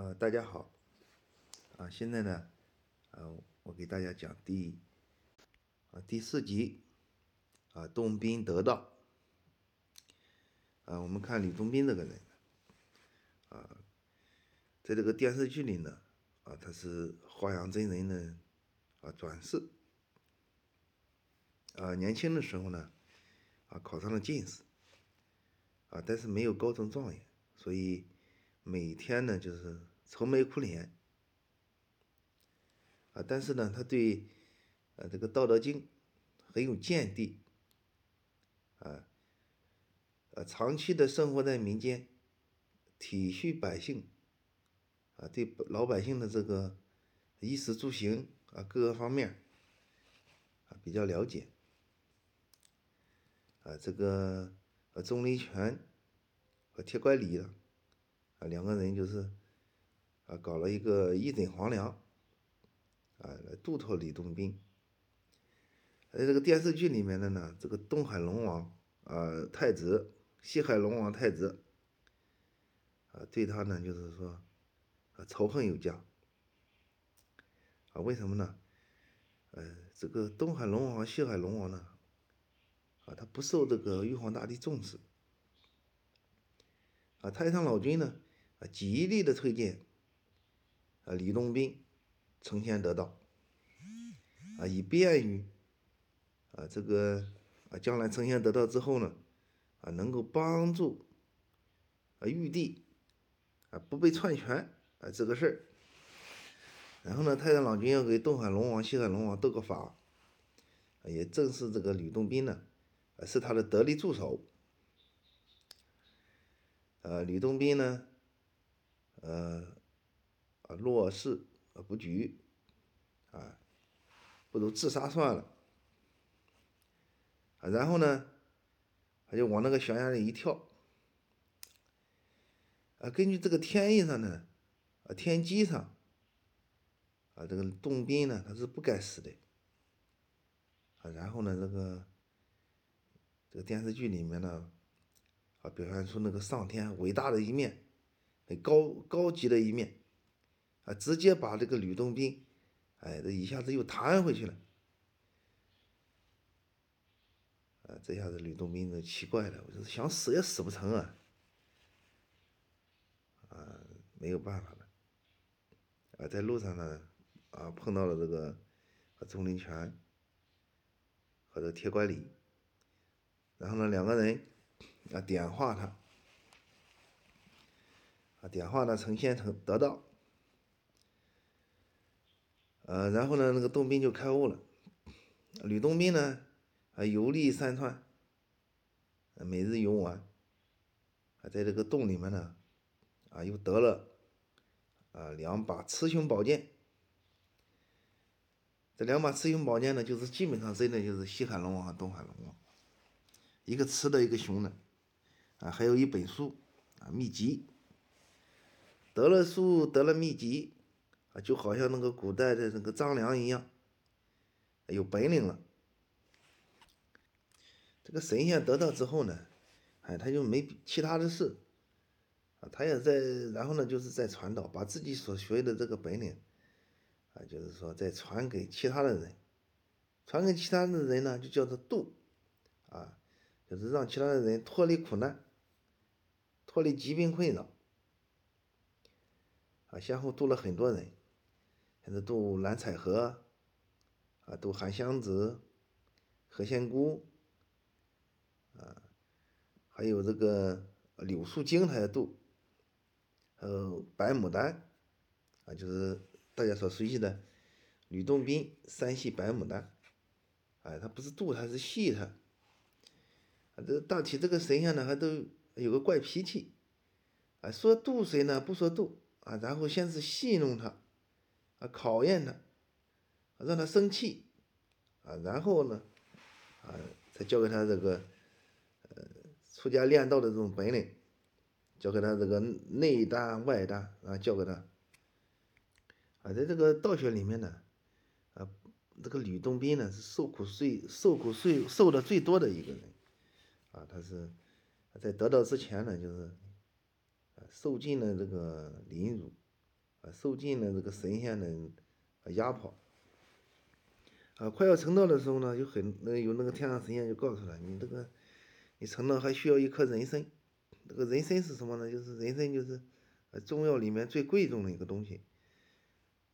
呃，大家好，啊，现在呢，呃，我给大家讲第啊第四集，啊，洞宾得道，啊，我们看吕洞宾这个人，啊，在这个电视剧里呢，啊，他是华阳真人的啊转世，啊，年轻的时候呢，啊，考上了进士，啊，但是没有高中状元，所以。每天呢，就是愁眉苦脸，啊，但是呢，他对，呃，这个《道德经》很有见地，啊，呃，长期的生活在民间，体恤百姓，啊，对老百姓的这个衣食住行啊各个方面，啊比较了解，啊，这个呃钟离权和铁拐李。啊，两个人就是，啊，搞了一个一枕黄粱，啊，来度脱李洞宾。在这个电视剧里面的呢，这个东海龙王啊，太子，西海龙王太子，啊，对他呢就是说，啊，仇恨有加。啊，为什么呢？呃，这个东海龙王西海龙王呢，啊，他不受这个玉皇大帝重视。啊，太上老君呢？啊，极力的推荐啊，李洞宾成仙得道啊，以便于啊这个啊将来成仙得道之后呢啊，能够帮助啊玉帝啊不被篡权啊这个事儿。然后呢，太上老君要给东海龙王、西海龙王斗个法，也正是这个吕洞宾呢，是他的得力助手。呃，吕洞宾呢。呃，啊，若是啊不举，啊，不如自杀算了。啊，然后呢，他就往那个悬崖里一跳。啊，根据这个天意上呢，啊，天机上，啊，这个洞宾呢，他是不该死的。啊，然后呢，这个这个电视剧里面呢，啊，表现出那个上天伟大的一面。很高高级的一面，直接把这个吕洞宾，哎，这一下子又弹回去了，啊，这下子吕洞宾就奇怪了，我说想死也死不成啊，啊，没有办法了，啊，在路上呢，啊，碰到了这个钟灵泉和这铁拐李，然后呢，两个人啊点化他。啊，点化呢，成仙成得道，呃，然后呢，那个洞宾就开悟了。吕洞宾呢，啊，游历山川，每日游玩，啊，在这个洞里面呢，啊，又得了啊两把雌雄宝剑。这两把雌雄宝剑呢，就是基本上真的就是西海龙王和东海龙王，一个雌的，一个雄的，啊，还有一本书啊，秘籍。得了书，得了秘籍，啊，就好像那个古代的那个张良一样，有本领了。这个神仙得到之后呢，哎，他就没其他的事，啊，他也在，然后呢，就是在传道，把自己所学的这个本领，啊，就是说再传给其他的人，传给其他的人呢，就叫做渡，啊，就是让其他的人脱离苦难，脱离疾病困扰。啊，先后渡了很多人，现在渡蓝采和，啊，渡韩湘子、何仙姑，啊，还有这个柳树精，他也渡，还有白牡丹，啊，就是大家所熟悉的吕洞宾三系白牡丹，哎，他不是渡他，是戏他，啊，这大体这个神仙呢，还都有个怪脾气，啊，说渡谁呢？不说渡。啊，然后先是戏弄他，啊，考验他，让他生气，啊，然后呢，啊，再教给他这个，呃，出家练道的这种本领，教给他这个内丹外丹，啊，教给他，啊，在这个道学里面呢，啊，这个吕洞宾呢是受苦最受苦最受的最多的一个人，啊，他是在得道之前呢，就是。受尽了这个凌辱，啊，受尽了这个神仙的压迫。啊，快要成道的时候呢，有很那有那个天上神仙就告诉他，你这个你成道还需要一颗人参。这个人参是什么呢？就是人参就是中药里面最贵重的一个东西。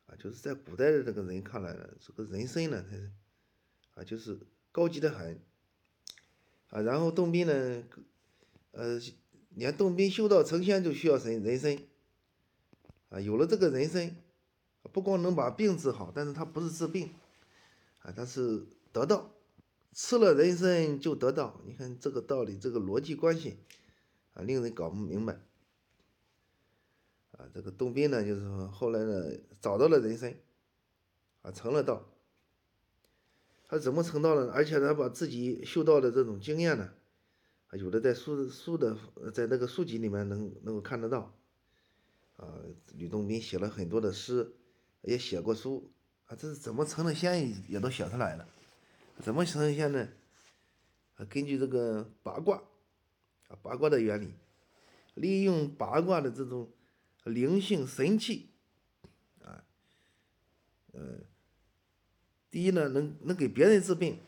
啊，就是在古代的这个人看来呢，这个人参呢，它是啊就是高级的很。啊，然后洞宾呢，呃，连洞宾修道成仙就需要神人参。啊，有了这个人参，不光能把病治好，但是它不是治病。啊，它是得道，吃了人参就得道。你看这个道理，这个逻辑关系，啊，令人搞不明白。啊，这个洞宾呢，就是说后来呢，找到了人参，啊，成了道。他怎么成道呢？而且他把自己修道的这种经验呢，啊，有的在书书的在那个书籍里面能能够看得到。啊，吕洞宾写了很多的诗，也写过书。啊，这是怎么成的仙也都写出来了，怎么成的仙呢？啊，根据这个八卦，啊八卦的原理，利用八卦的这种灵性神气，啊，呃，第一呢，能能给别人治病，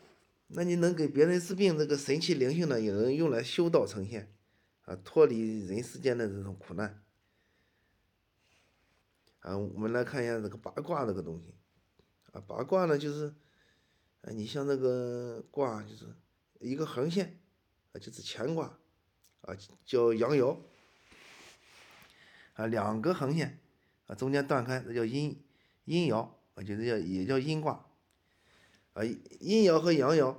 那你能给别人治病，这个神气灵性呢，也能用来修道成仙，啊，脱离人世间的这种苦难。啊，我们来看一下这个八卦这个东西。啊，八卦呢，就是，啊，你像那个卦，就是一个横线，啊，就是乾卦，啊，叫阳爻，啊，两个横线，啊，中间断开，这叫阴阴爻，啊，就是叫也叫阴卦，啊，阴爻和阳爻，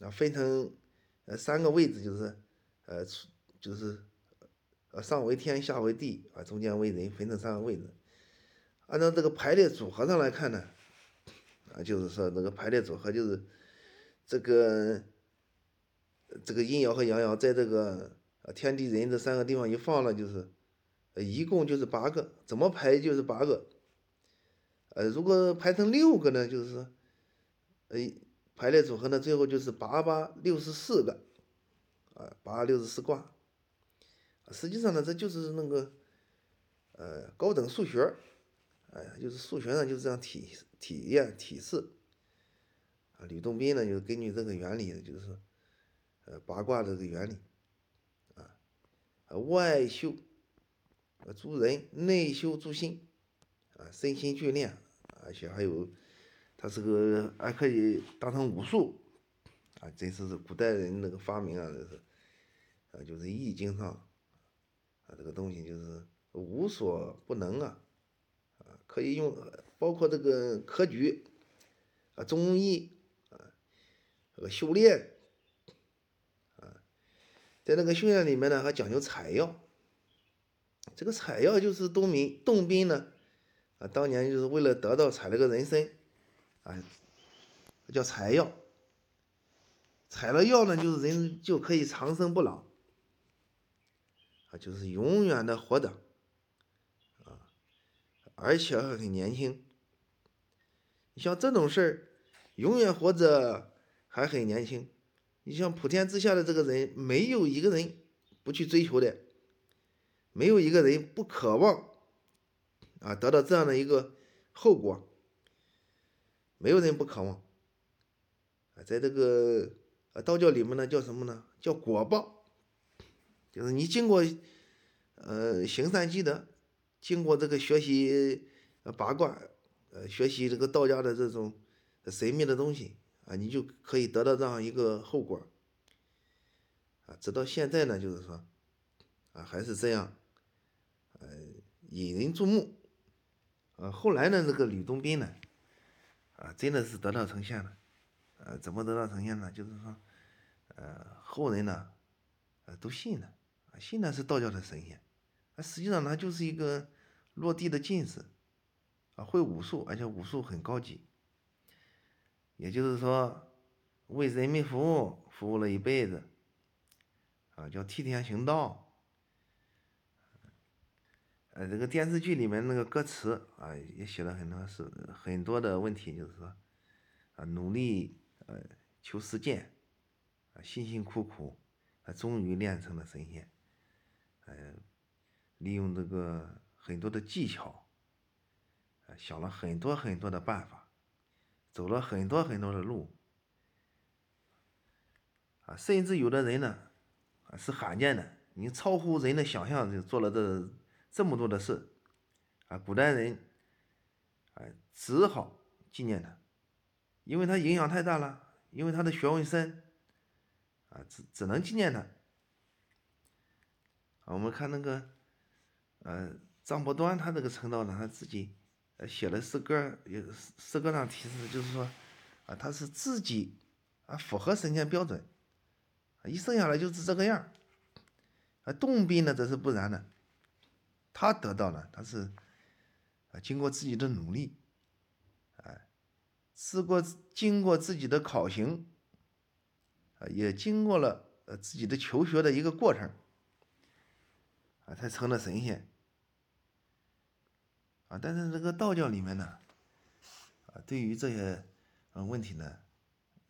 啊，分成呃三个位置，就是，呃，就是，呃，上为天，下为地，啊，中间为人，分成三个位置，按照这个排列组合上来看呢。啊，就是说那个排列组合，就是这个这个阴爻和阳爻在这个天地人这三个地方一放了，就是一共就是八个，怎么排就是八个。呃，如果排成六个呢，就是说呃排列组合呢，最后就是八八六十四个，啊，八六十四卦。实际上呢，这就是那个呃高等数学。哎呀，就是数学上就是这样体体验体式，啊，吕洞宾呢就是根据这个原理，就是，呃，八卦的这个原理，啊，外修，呃助人，内修助心，啊，身心俱练，而且还有，他这个还可以当成武术，啊，这是古代人那个发明啊，这是，啊，就是《易经》上，这个东西就是无所不能啊。啊可以用，包括这个科举，啊，中医，啊，这个修炼，啊，在那个修炼里面呢，还讲究采药。这个采药就是洞宾，洞宾呢，啊，当年就是为了得到采了个人参，啊，叫采药。采了药呢，就是人就可以长生不老，就是永远的活着。啊而且还很年轻，你像这种事儿，永远活着还很年轻。你像普天之下的这个人，没有一个人不去追求的，没有一个人不渴望啊得到这样的一个后果，没有人不渴望。啊，在这个啊道教里面呢，叫什么呢？叫果报，就是你经过呃行善积德。经过这个学习呃八卦，呃学习这个道家的这种神秘的东西啊，你就可以得到这样一个后果啊。直到现在呢，就是说啊还是这样，呃引人注目啊。后来呢，这个吕洞宾呢啊真的是得道成仙了，呃怎么得道成仙呢？就是说呃后人呢呃都信了，啊信的是道教的神仙。啊实际上他就是一个落地的进士，啊，会武术，而且武术很高级。也就是说，为人民服务，服务了一辈子，啊，叫替天行道。呃，这个电视剧里面那个歌词啊，也写了很多是很多的问题，就是说，啊，努力呃求实践，啊，辛辛苦苦，啊，终于练成了神仙，呃。利用这个很多的技巧想了很多很多的办法，走了很多很多的路，啊，甚至有的人呢，啊是罕见的，你超乎人的想象就做了这这么多的事，啊，古代人，哎，只好纪念他，因为他影响太大了，因为他的学问深，啊，只只能纪念他。啊，我们看那个，呃，张伯端他这个陈道长他自己呃。写了诗歌，有诗歌上提示就是说，啊，他是自己啊符合神仙标准，啊一生下来就是这个样啊，洞宾呢则是不然的，他得到了，他是啊经过自己的努力，哎，试过经过自己的考行，啊，也经过了呃自己的求学的一个过程，啊，才成了神仙。啊，但是这个道教里面呢，啊，对于这些呃问题呢，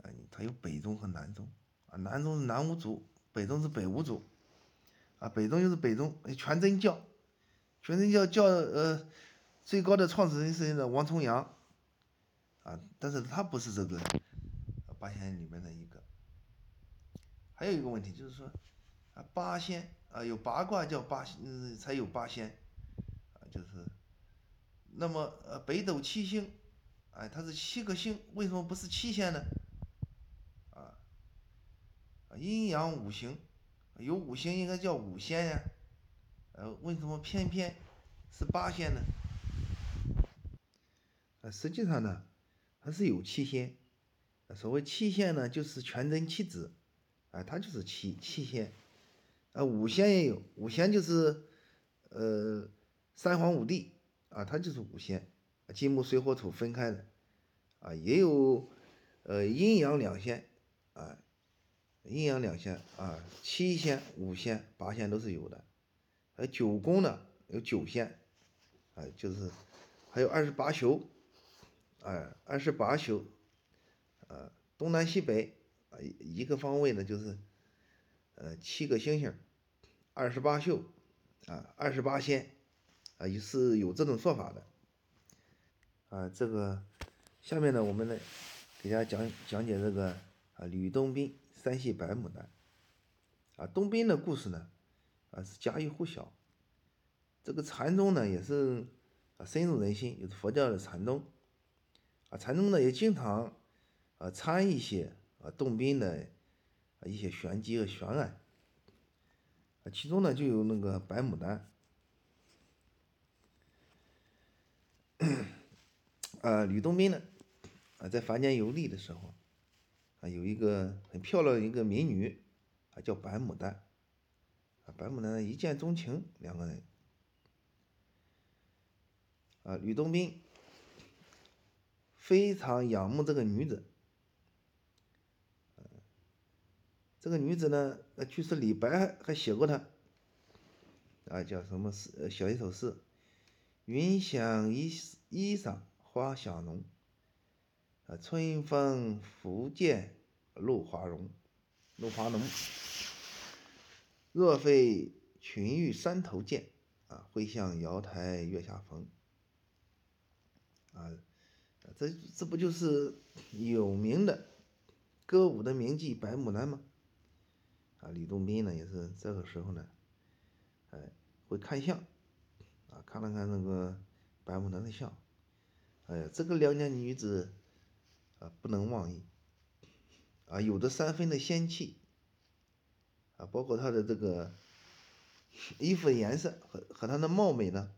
啊，它有北宗和南宗，啊，南宗是南无祖，北宗是北无祖，啊，北宗就是北宗全真教，全真教教呃最高的创始人是那王重阳，啊，但是他不是这个八仙里面的一个，还有一个问题就是说，啊，八仙啊有八卦叫八嗯才有八仙，啊，就是。那么，呃，北斗七星，哎，它是七个星，为什么不是七仙呢？啊，阴阳五行，有五行应该叫五仙呀，呃，为什么偏偏是八仙呢？啊，实际上呢，它是有七仙，所谓七仙呢，就是全真七子，啊，它就是七七仙，啊，五仙也有，五仙就是，呃，三皇五帝。啊，它就是五仙，金木水火土分开的，啊，也有，呃，阴阳两仙，啊，阴阳两仙啊，七仙、五仙、八仙都是有的，呃，九宫呢有九仙，啊，就是还有二十八宿，啊，二十八宿，啊，东南西北啊，一个方位呢就是，呃，七个星星，二十八宿，啊，二十八仙。啊，也是有这种说法的，啊，这个下面呢，我们呢给大家讲讲解这个啊，吕洞宾三系白牡丹，啊，洞宾的故事呢，啊是家喻户晓，这个禅宗呢也是啊深入人心，就是佛教的禅宗，啊，禅宗呢也经常啊参一些啊洞宾的啊一些玄机和玄案，啊其中呢就有那个白牡丹。啊，吕洞宾呢，啊，在凡间游历的时候，啊，有一个很漂亮的一个美女，啊，叫白牡丹，啊，白牡丹一见钟情，两个人，啊，吕洞宾非常仰慕这个女子，这个女子呢，呃据说李白还写过她，啊，叫什么诗？呃写一首诗。云想衣衣裳花想容，啊，春风拂槛露华容，露华浓。若非群玉山头见，啊，会向瑶台月下逢。啊，这这不就是有名的歌舞的名妓白牡丹吗？啊，李洞宾呢也是这个时候呢，哎，会看相。啊，看了看那个白牡丹的相，哎呀，这个良家女子啊，不能忘义。啊，有着三分的仙气，啊，包括她的这个衣服的颜色和和她的貌美呢，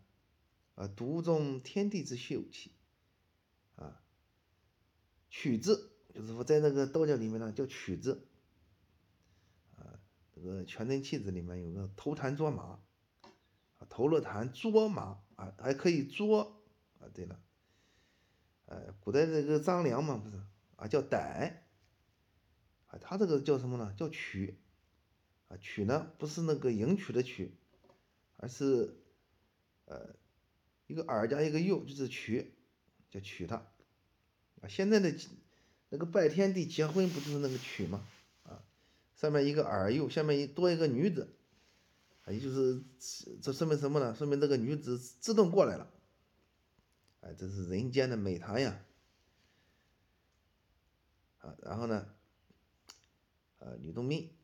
啊，独中天地之秀气，啊，曲子就是说在那个道教里面呢叫曲子，啊，这个全真气子里面有个头坛捉马。啊投了坛捉马啊，还可以捉啊。对了，呃，古代这个张良嘛，不是啊，叫逮啊，他这个叫什么呢？叫取啊，取呢不是那个迎娶的娶，而是呃一个耳加一个右，就是娶，叫娶他啊。现在的那个拜天地结婚不就是那个娶吗？上面一个耳右，下面一多一个女子。啊，也就是这说明什么呢？说明这个女子自动过来了，哎，这是人间的美谈呀！啊，然后呢，呃，吕洞宾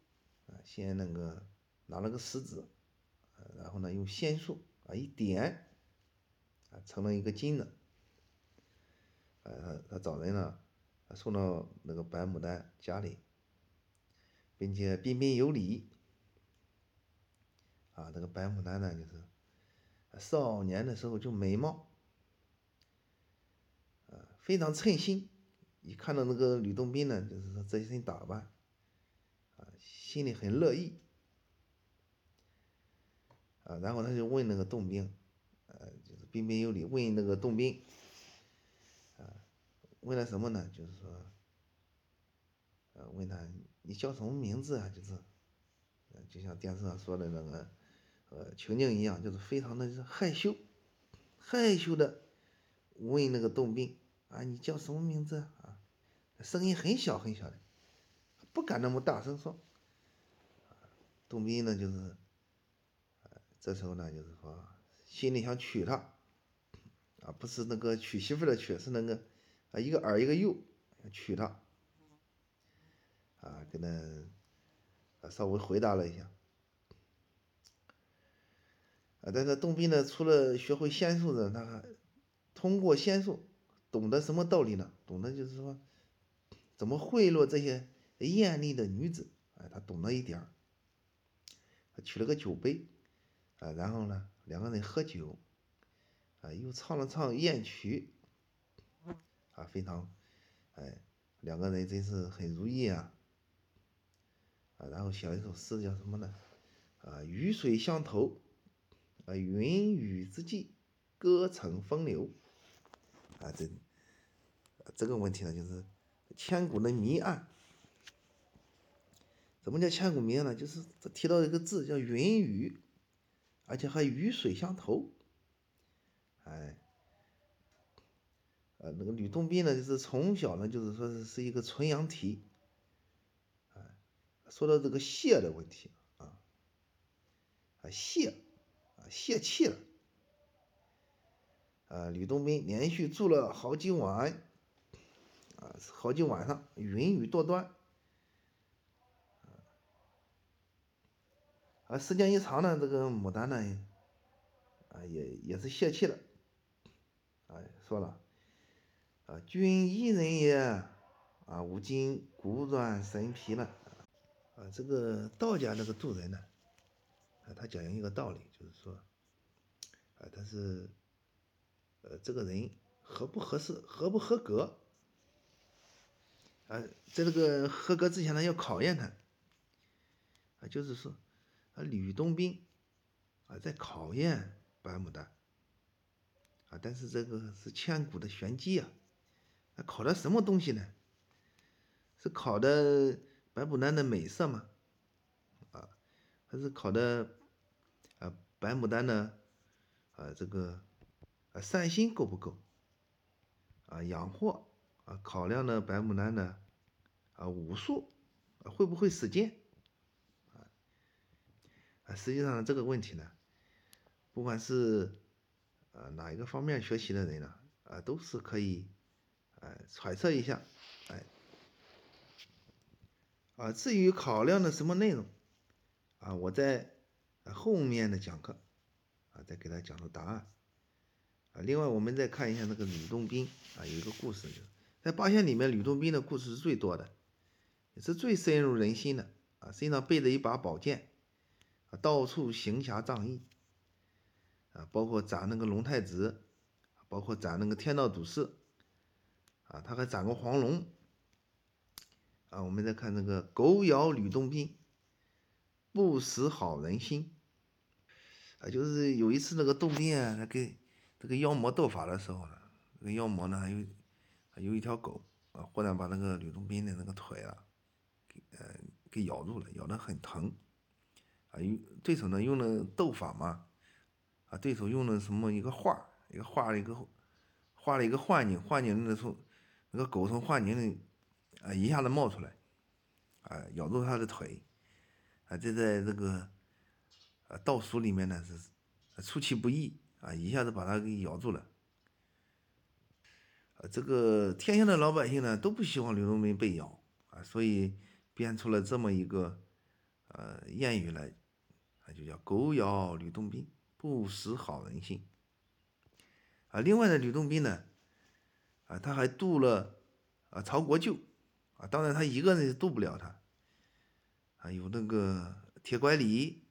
啊，先那个拿了个石子，然后呢，用仙术啊一点，啊，成了一个金的。呃，他他找人呢，送到那个白牡丹家里，并且彬彬有礼。啊，这个白牡丹呢，就是少年的时候就美貌，啊，非常称心。一看到那个吕洞宾呢，就是说这一身打扮，啊，心里很乐意。啊，然后他就问那个洞宾，呃，就是彬彬有礼问那个洞宾，啊，问了什么呢？就是说，呃，问他你叫什么名字啊？就是，就像电视上说的那个。呃，情景一样，就是非常的害羞，害羞的问那个洞宾啊，你叫什么名字啊？声音很小很小的，不敢那么大声说。洞宾呢，就是，这时候呢，就是说心里想娶她，啊，不是那个娶媳妇的娶，是那个啊一个耳一个右，娶她，啊，跟他稍微回答了一下。啊，但是洞宾呢，除了学会仙术呢，他还通过仙术懂得什么道理呢？懂得就是说，怎么贿赂这些艳丽的女子。哎，他懂了一点儿。他取了个酒杯，啊，然后呢，两个人喝酒，啊，又唱了唱艳曲，啊，非常，哎，两个人真是很如意啊。啊，然后写了一首诗，叫什么呢？啊，雨水相投。啊，云雨之际，歌成风流。啊，这这个问题呢，就是千古的谜案。什么叫千古谜案呢？就是这提到一个字叫云雨，而且还雨水相投。哎，呃，那个吕洞宾呢，就是从小呢，就是说是是一个纯阳体。说到这个泄的问题啊，啊泄。泄气了，啊！吕洞宾连续住了好几晚，啊，好几晚上，云雨多端，啊，时间一长呢，这个牡丹呢，啊，也也是泄气了，哎，说了，啊，君一人也，啊，吾今骨软神疲了，啊，这个道家那个渡人呢？啊他讲一个道理，就是说，啊，他是，呃，这个人合不合适，合不合格，啊，在这个合格之前呢，要考验他，啊，就是说，啊，吕洞宾，啊，在考验白牡丹，啊，但是这个是千古的玄机啊，啊，考的什么东西呢？是考的白牡丹的美色吗？啊，还是考的啊？白牡丹呢，啊，这个啊善心够不够？啊，养活啊，考量的白牡丹呢，啊武术会不会使剑？啊啊，实际上这个问题呢，不管是啊哪一个方面学习的人呢，啊都是可以啊揣测一下，啊至于考量的什么内容啊，我在。后面的讲课，啊，再给他讲出答案，啊，另外我们再看一下那个吕洞宾，啊，有一个故事，在八仙里面，吕洞宾的故事是最多的，也是最深入人心的，啊，身上背着一把宝剑，啊，到处行侠仗义，啊，包括斩那个龙太子，包括斩那个天道祖师，啊，他还斩过黄龙，啊，我们再看那个狗咬吕洞宾，不识好人心。啊，就是有一次那个洞宾啊，他跟这个妖魔斗法的时候呢，那个妖魔呢还有还有一条狗啊，忽然把那个吕洞宾的那个腿啊，给呃给咬住了，咬得很疼。啊，用对手呢用了斗法嘛，啊，对手用了什么一个画，一个画了一个画了一个幻境，幻境里头那个狗从幻境里啊一下子冒出来，啊，咬住他的腿，啊，这在这个。啊，倒数里面呢是出其不意啊，一下子把他给咬住了，呃，这个天下的老百姓呢都不希望吕洞宾被咬啊，所以编出了这么一个呃谚语来，啊，就叫“狗咬吕洞宾，不识好人心”。啊，另外呢，吕洞宾呢，啊，他还渡了啊曹国舅，啊，当然他一个人是渡不了他，啊，有那个铁拐李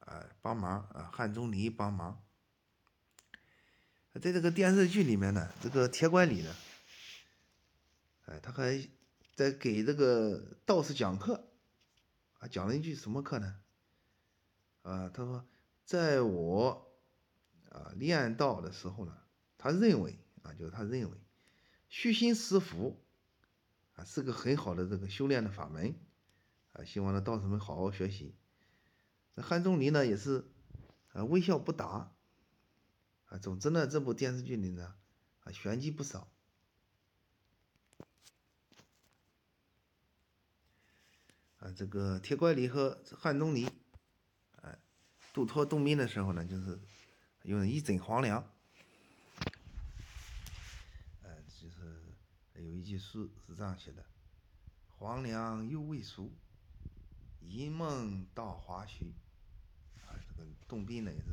啊帮忙啊，汉钟离帮忙。在这个电视剧里面呢，这个铁拐李呢，哎，他还在给这个道士讲课，啊，讲了一句什么课呢？啊，他说，在我啊练道的时候呢，他认为啊，就是他认为虚心实福啊是个很好的这个修炼的法门，啊，希望呢道士们好好学习。那汉钟离呢也是啊微笑不答。啊，总之呢，这部电视剧里呢，啊，玄机不少。啊，这个铁拐李和汉钟离，哎，渡脱洞宾的时候呢，就是用一枕黄粱。哎，就是有一句诗是这样写的：“黄粱又未熟，一梦到华胥。”啊，这个洞宾呢也是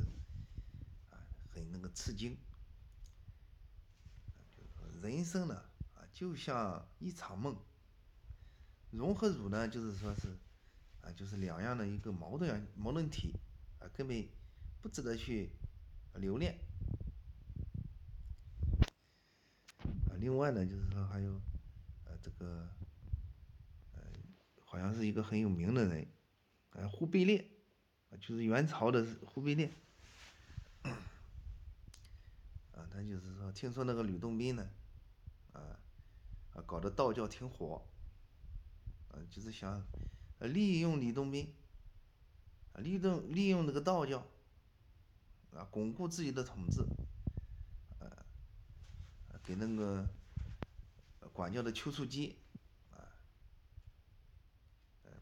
啊。很那个吃惊，人生呢啊，就像一场梦。荣和辱呢，就是说是啊，就是两样的一个矛盾矛盾体啊，根本不值得去留恋。啊，另外呢，就是说还有呃这个呃，好像是一个很有名的人，呃，忽必烈，就是元朝的忽必烈。啊，他就是说，听说那个吕洞宾呢，啊，啊，搞得道教挺火，啊，就是想利用吕洞宾，啊，利用利用这个道教，啊，巩固自己的统治，给那个管教的丘处机，啊，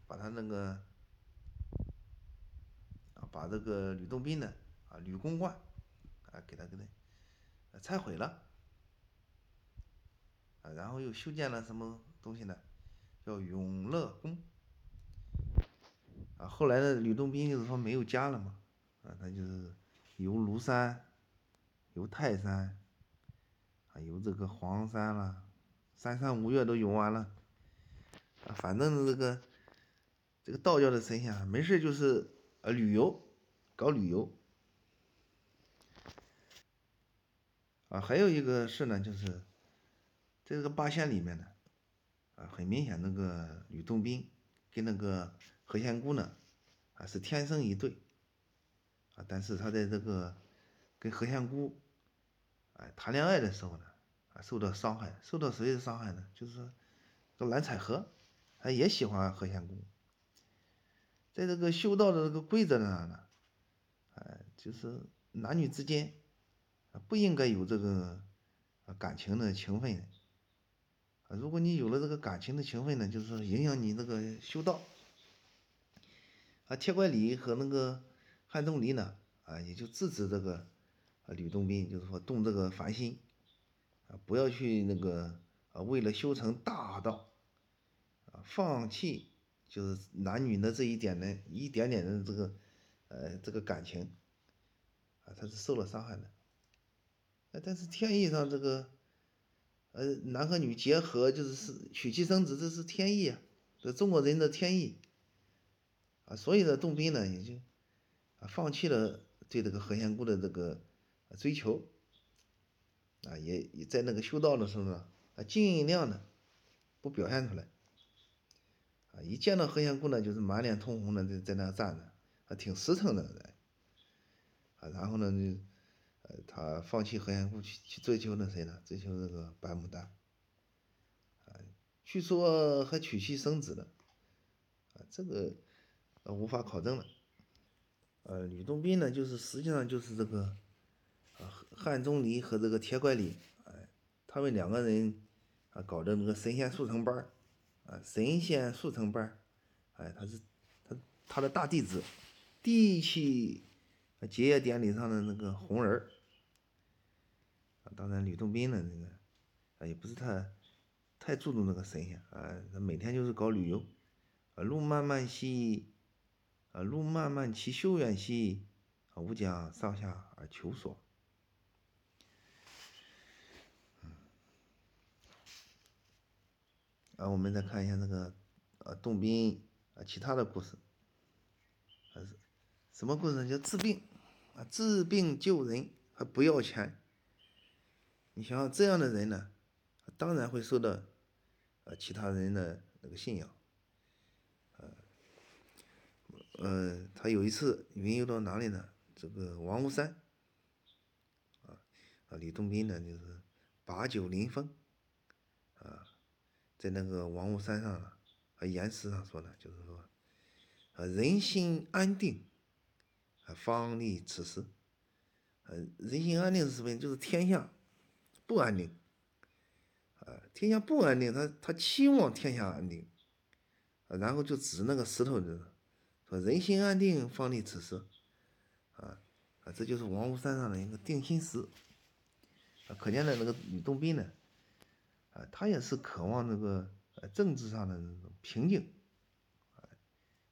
把他那个，啊，把这个吕洞宾呢，啊，吕公观，啊，给他给他。拆毁了，啊，然后又修建了什么东西呢？叫永乐宫。啊，后来的吕洞宾就是说没有家了嘛，啊，他就是游庐山，游泰山，啊，游这个黄山了，三山五岳都游完了，啊，反正这个这个道教的神仙啊没事就是呃旅游，搞旅游。啊，还有一个事呢，就是在这个八仙里面呢，啊，很明显那个吕洞宾跟那个何仙姑呢，啊是天生一对，啊，但是他在这个跟何仙姑，哎谈恋爱的时候呢，啊受到伤害，受到谁的伤害呢？就是说，这蓝采和，他也喜欢何仙姑，在这个修道的这个规则上呢，哎，就是男女之间。不应该有这个感情的情分啊！如果你有了这个感情的情分呢，就是影响你这个修道。啊，铁拐李和那个汉钟离呢，啊，也就制止这个啊吕洞宾，就是说动这个凡心啊，不要去那个啊，为了修成大道啊，放弃就是男女的这一点的一点点的这个呃这个感情啊，他是受了伤害的。但是天意上这个，呃，男和女结合就是是娶妻生子，这是天意啊，这中国人的天意，啊，所以呢，洞宾呢也就，啊，放弃了对这个何仙姑的这个追求，啊，也也在那个修道的时候呢，啊，尽量的不表现出来，啊，一见到何仙姑呢，就是满脸通红的在在那站着，啊，挺实诚的人，啊，然后呢就。呃，他放弃何仙姑去去追求那谁呢？追求那个白牡丹，啊，据说还娶妻生子了，啊，这个呃无法考证了。呃，吕洞宾呢，就是实际上就是这个，汉钟离和这个铁拐李，哎，他们两个人啊搞的那个神仙速成班啊，神仙速成班哎，他是他他的大弟子，第一期。结业典礼上的那个红人啊，当然吕洞宾的那个啊，也不是太太注重那个神仙啊，他每天就是搞旅游，啊，路漫漫兮，啊，路漫漫其修远兮，啊，吾将上下而求索。啊，我们再看一下那个，呃，洞宾啊，其他的故事，还是什么故事？叫治病啊，治病救人还不要钱。你想想这样的人呢，当然会受到，呃，其他人的那个信仰。呃，呃，他有一次云游到哪里呢？这个王屋山。啊，啊，李洞宾呢，就是把酒临风，在那个王屋山上啊，岩石上说的，就是说，啊，人心安定，啊，方立此时，呃，人心安定是什么？就是天下不安定，啊，天下不安定，他他期望天下安定，啊，然后就指那个石头的，说人心安定，方立此时，啊，啊，这就是王屋山上的一个定心石，啊，可见的那个吕洞宾呢。啊，他也是渴望这个呃政治上的这种平静，啊，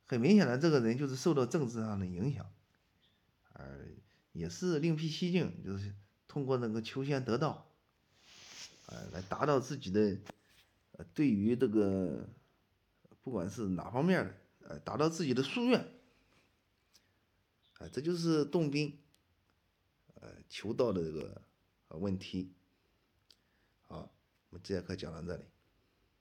很明显的这个人就是受到政治上的影响，而也是另辟蹊径，就是通过那个求仙得道，啊，来达到自己的呃对于这个不管是哪方面的，呃，达到自己的夙愿，啊，这就是洞宾，呃，求道的这个问题，我们这节课讲到这里。